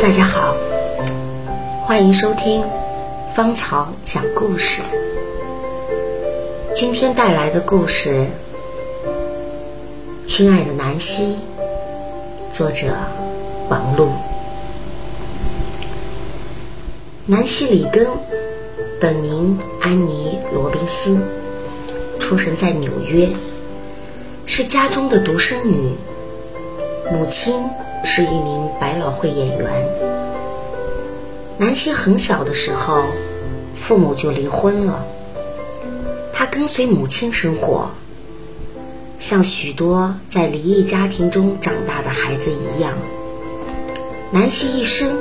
大家好，欢迎收听芳草讲故事。今天带来的故事《亲爱的南希》，作者王璐。南希·里根，本名安妮·罗宾斯，出生在纽约，是家中的独生女，母亲。是一名百老汇演员。南希很小的时候，父母就离婚了。她跟随母亲生活，像许多在离异家庭中长大的孩子一样。南希一生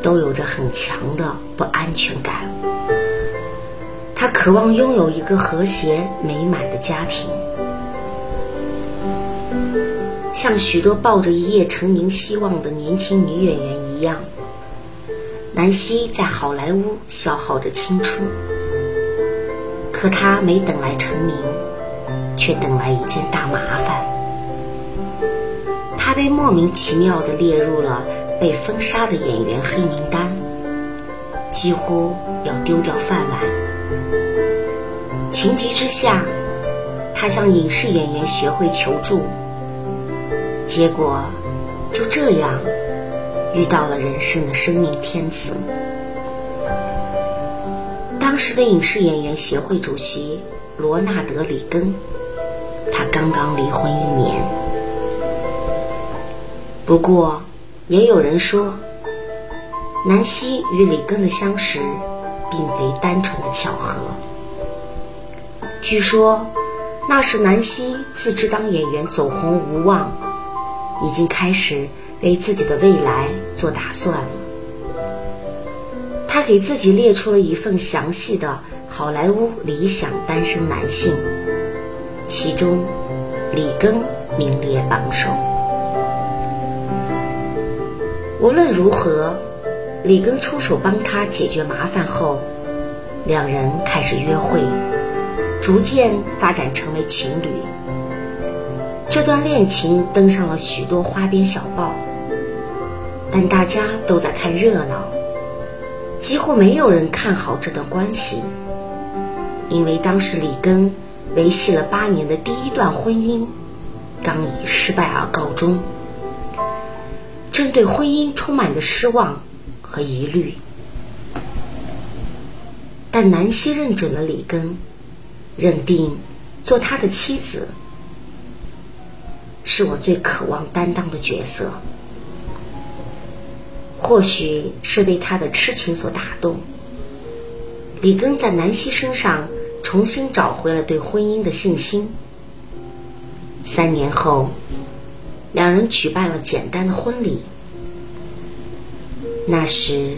都有着很强的不安全感。她渴望拥有一个和谐美满的家庭。像许多抱着一夜成名希望的年轻女演员一样，南希在好莱坞消耗着青春。可她没等来成名，却等来一件大麻烦。她被莫名其妙地列入了被封杀的演员黑名单，几乎要丢掉饭碗。情急之下，她向影视演员协会求助。结果就这样遇到了人生的生命天子。当时的影视演员协会主席罗纳德·里根，他刚刚离婚一年。不过，也有人说，南希与里根的相识并非单纯的巧合。据说，那是南希自知当演员走红无望。已经开始为自己的未来做打算了。他给自己列出了一份详细的好莱坞理想单身男性，其中里根名列榜首。无论如何，里根出手帮他解决麻烦后，两人开始约会，逐渐发展成为情侣。这段恋情登上了许多花边小报，但大家都在看热闹，几乎没有人看好这段关系，因为当时里根维系了八年的第一段婚姻刚以失败而告终，正对婚姻充满着失望和疑虑。但南希认准了里根，认定做他的妻子。是我最渴望担当的角色。或许是被他的痴情所打动，里根在南希身上重新找回了对婚姻的信心。三年后，两人举办了简单的婚礼。那时，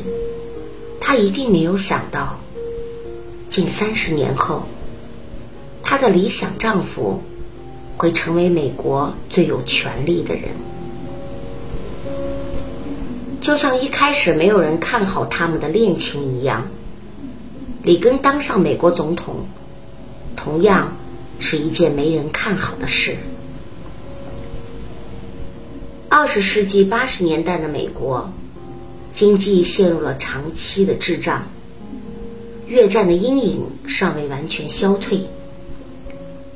他一定没有想到，近三十年后，他的理想丈夫。会成为美国最有权力的人，就像一开始没有人看好他们的恋情一样。里根当上美国总统，同样是一件没人看好的事。二十世纪八十年代的美国，经济陷入了长期的滞胀，越战的阴影尚未完全消退，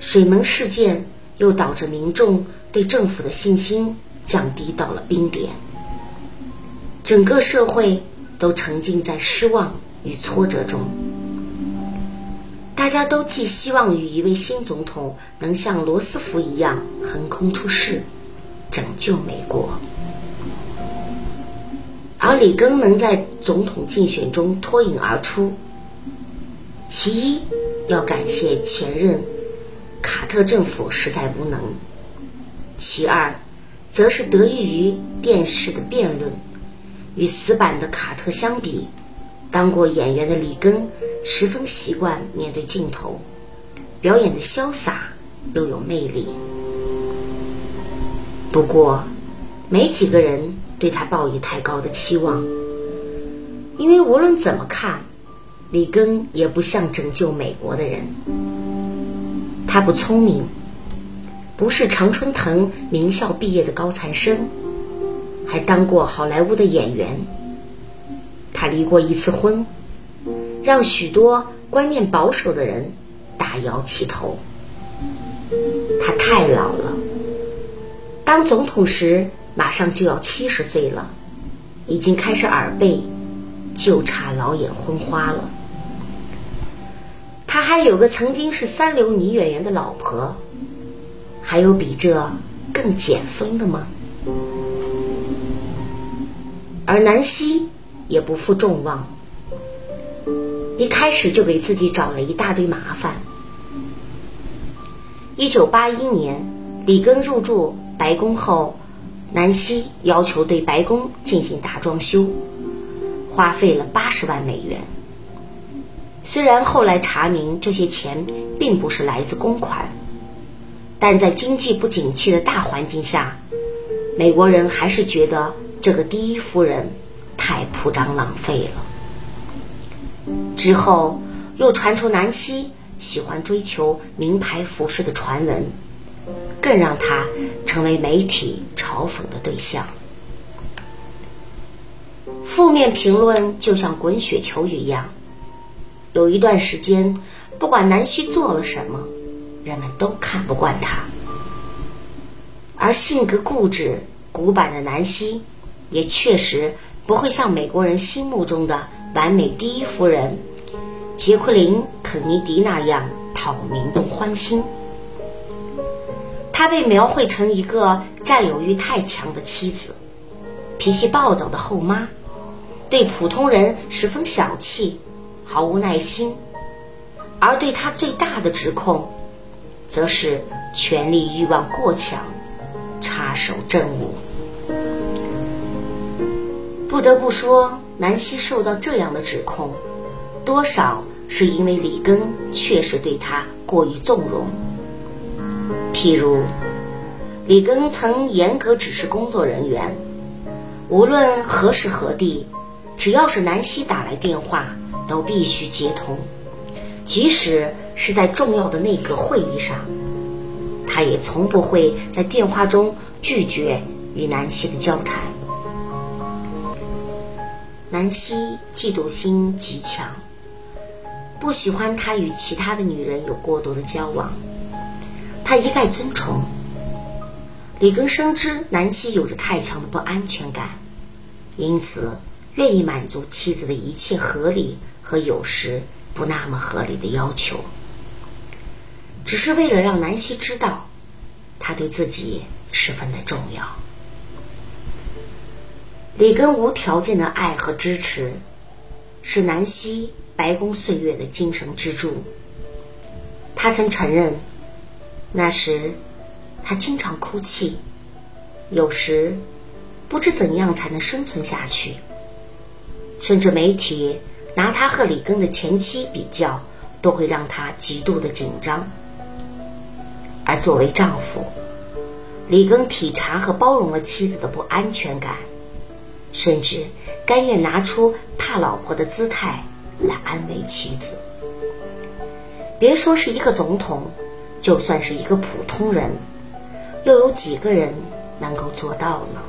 水门事件。又导致民众对政府的信心降低到了冰点，整个社会都沉浸在失望与挫折中。大家都寄希望于一位新总统能像罗斯福一样横空出世，拯救美国。而里根能在总统竞选中脱颖而出，其一要感谢前任。卡特政府实在无能。其二，则是得益于电视的辩论。与死板的卡特相比，当过演员的里根十分习惯面对镜头，表演的潇洒又有魅力。不过，没几个人对他抱以太高的期望，因为无论怎么看，里根也不像拯救美国的人。他不聪明，不是常春藤名校毕业的高材生，还当过好莱坞的演员，他离过一次婚，让许多观念保守的人大摇其头。他太老了，当总统时马上就要七十岁了，已经开始耳背，就差老眼昏花了。他还有个曾经是三流女演员的老婆，还有比这更减分的吗？而南希也不负众望，一开始就给自己找了一大堆麻烦。一九八一年，里根入住白宫后，南希要求对白宫进行大装修，花费了八十万美元。虽然后来查明这些钱并不是来自公款，但在经济不景气的大环境下，美国人还是觉得这个第一夫人太铺张浪费了。之后又传出南希。喜欢追求名牌服饰的传闻，更让她成为媒体嘲讽的对象。负面评论就像滚雪球一样，有一段时间，不管南希做了什么，人们都看不惯她。而性格固执、古板的南希，也确实不会像美国人心目中的完美第一夫人。杰奎琳·肯尼迪那样讨民众欢心，她被描绘成一个占有欲太强的妻子，脾气暴躁的后妈，对普通人十分小气，毫无耐心。而对他最大的指控，则是权力欲望过强，插手政务。不得不说，南希受到这样的指控。多少是因为里根确实对他过于纵容。譬如，里根曾严格指示工作人员，无论何时何地，只要是南希打来电话，都必须接通，即使是在重要的内阁会议上，他也从不会在电话中拒绝与南希的交谈。南希嫉妒心极强。不喜欢他与其他的女人有过多的交往，他一概尊崇。里根深知南希有着太强的不安全感，因此愿意满足妻子的一切合理和有时不那么合理的要求，只是为了让南希知道，他对自己十分的重要。里根无条件的爱和支持，是南希。白宫岁月的精神支柱。他曾承认，那时他经常哭泣，有时不知怎样才能生存下去。甚至媒体拿他和李根的前妻比较，都会让他极度的紧张。而作为丈夫，李根体察和包容了妻子的不安全感，甚至甘愿拿出怕老婆的姿态。来安慰妻子。别说是一个总统，就算是一个普通人，又有几个人能够做到呢？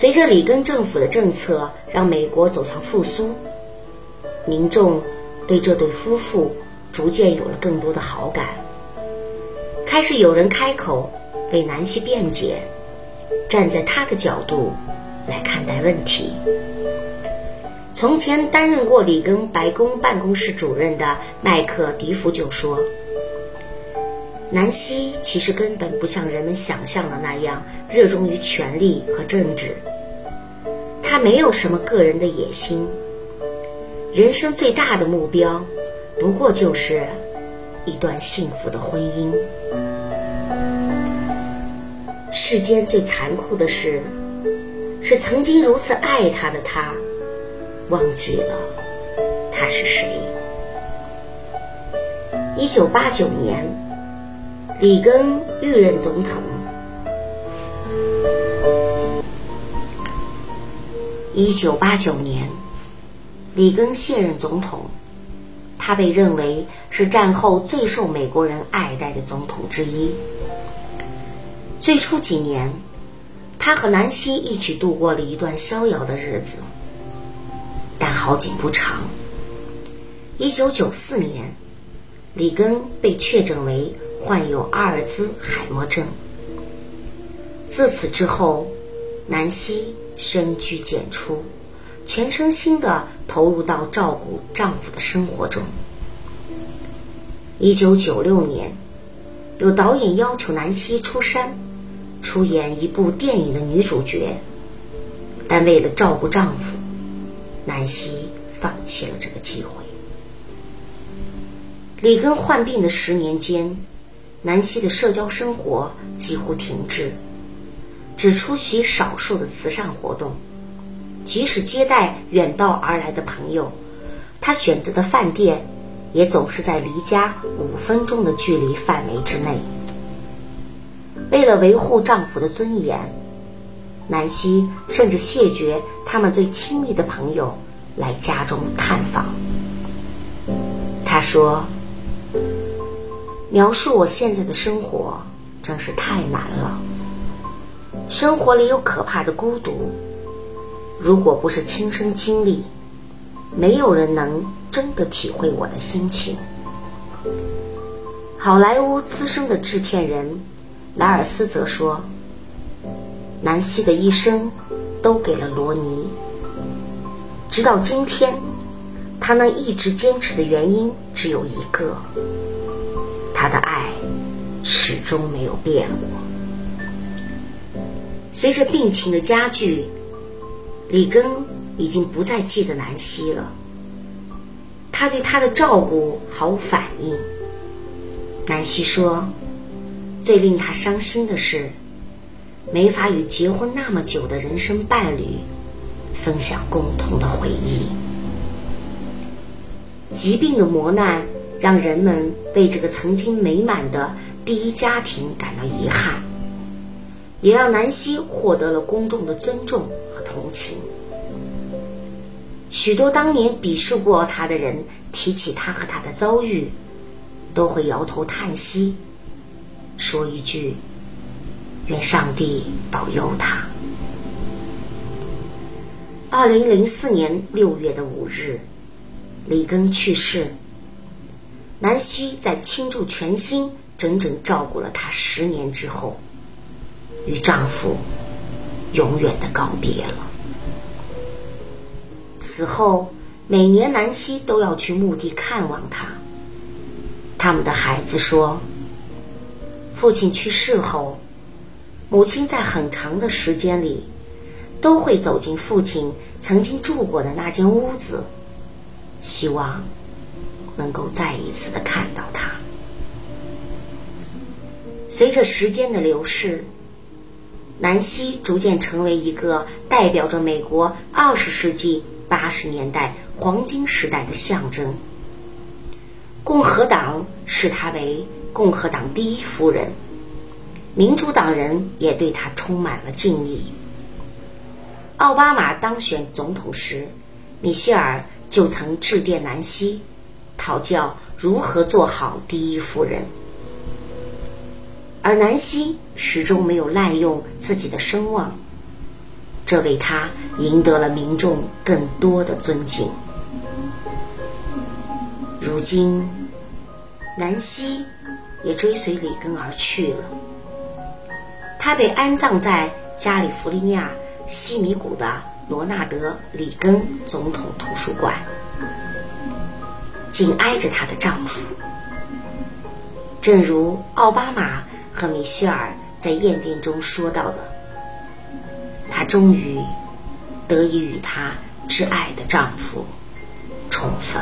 随着里根政府的政策让美国走向复苏，民众对这对夫妇逐渐有了更多的好感，开始有人开口为南希辩解，站在他的角度来看待问题。从前担任过里根白宫办公室主任的麦克迪夫就说：“南希其实根本不像人们想象的那样热衷于权力和政治，他没有什么个人的野心，人生最大的目标不过就是一段幸福的婚姻。世间最残酷的事，是曾经如此爱他的他。”忘记了他是谁。一九八九年，里根遇任总统。一九八九年，里根卸任总统，他被认为是战后最受美国人爱戴的总统之一。最初几年，他和南希一起度过了一段逍遥的日子。但好景不长，一九九四年，里根被确诊为患有阿尔兹海默症。自此之后，南希深居简出，全身心的投入到照顾丈夫的生活中。一九九六年，有导演要求南希出山，出演一部电影的女主角，但为了照顾丈夫。南希放弃了这个机会。里根患病的十年间，南希的社交生活几乎停滞，只出席少数的慈善活动。即使接待远道而来的朋友，她选择的饭店也总是在离家五分钟的距离范围之内。为了维护丈夫的尊严。南希甚至谢绝他们最亲密的朋友来家中探访。他说：“描述我现在的生活真是太难了。生活里有可怕的孤独，如果不是亲身经历，没有人能真的体会我的心情。”好莱坞资深的制片人莱尔斯则说。南希的一生都给了罗尼。直到今天，他能一直坚持的原因只有一个：他的爱始终没有变过。随着病情的加剧，里根已经不再记得南希了。他对她的照顾毫无反应。南希说：“最令他伤心的是。”没法与结婚那么久的人生伴侣分享共同的回忆。疾病的磨难让人们为这个曾经美满的第一家庭感到遗憾，也让南希获得了公众的尊重和同情。许多当年鄙视过他的人提起他和他的遭遇，都会摇头叹息，说一句。愿上帝保佑他。二零零四年六月的五日，里根去世。南希在倾注全心、整整照顾了他十年之后，与丈夫永远的告别了。此后，每年南希都要去墓地看望他。他们的孩子说：“父亲去世后。”母亲在很长的时间里，都会走进父亲曾经住过的那间屋子，希望能够再一次的看到他。随着时间的流逝，南希逐渐成为一个代表着美国二十世纪八十年代黄金时代的象征。共和党视她为共和党第一夫人。民主党人也对她充满了敬意。奥巴马当选总统时，米歇尔就曾致电南希，讨教如何做好第一夫人。而南希始终没有滥用自己的声望，这为他赢得了民众更多的尊敬。如今，南希也追随里根而去了。他被安葬在加利福尼亚西米谷的罗纳德·里根总统图书馆，紧挨着她的丈夫。正如奥巴马和米歇尔在验定中说到的，她终于得以与她挚爱的丈夫重逢。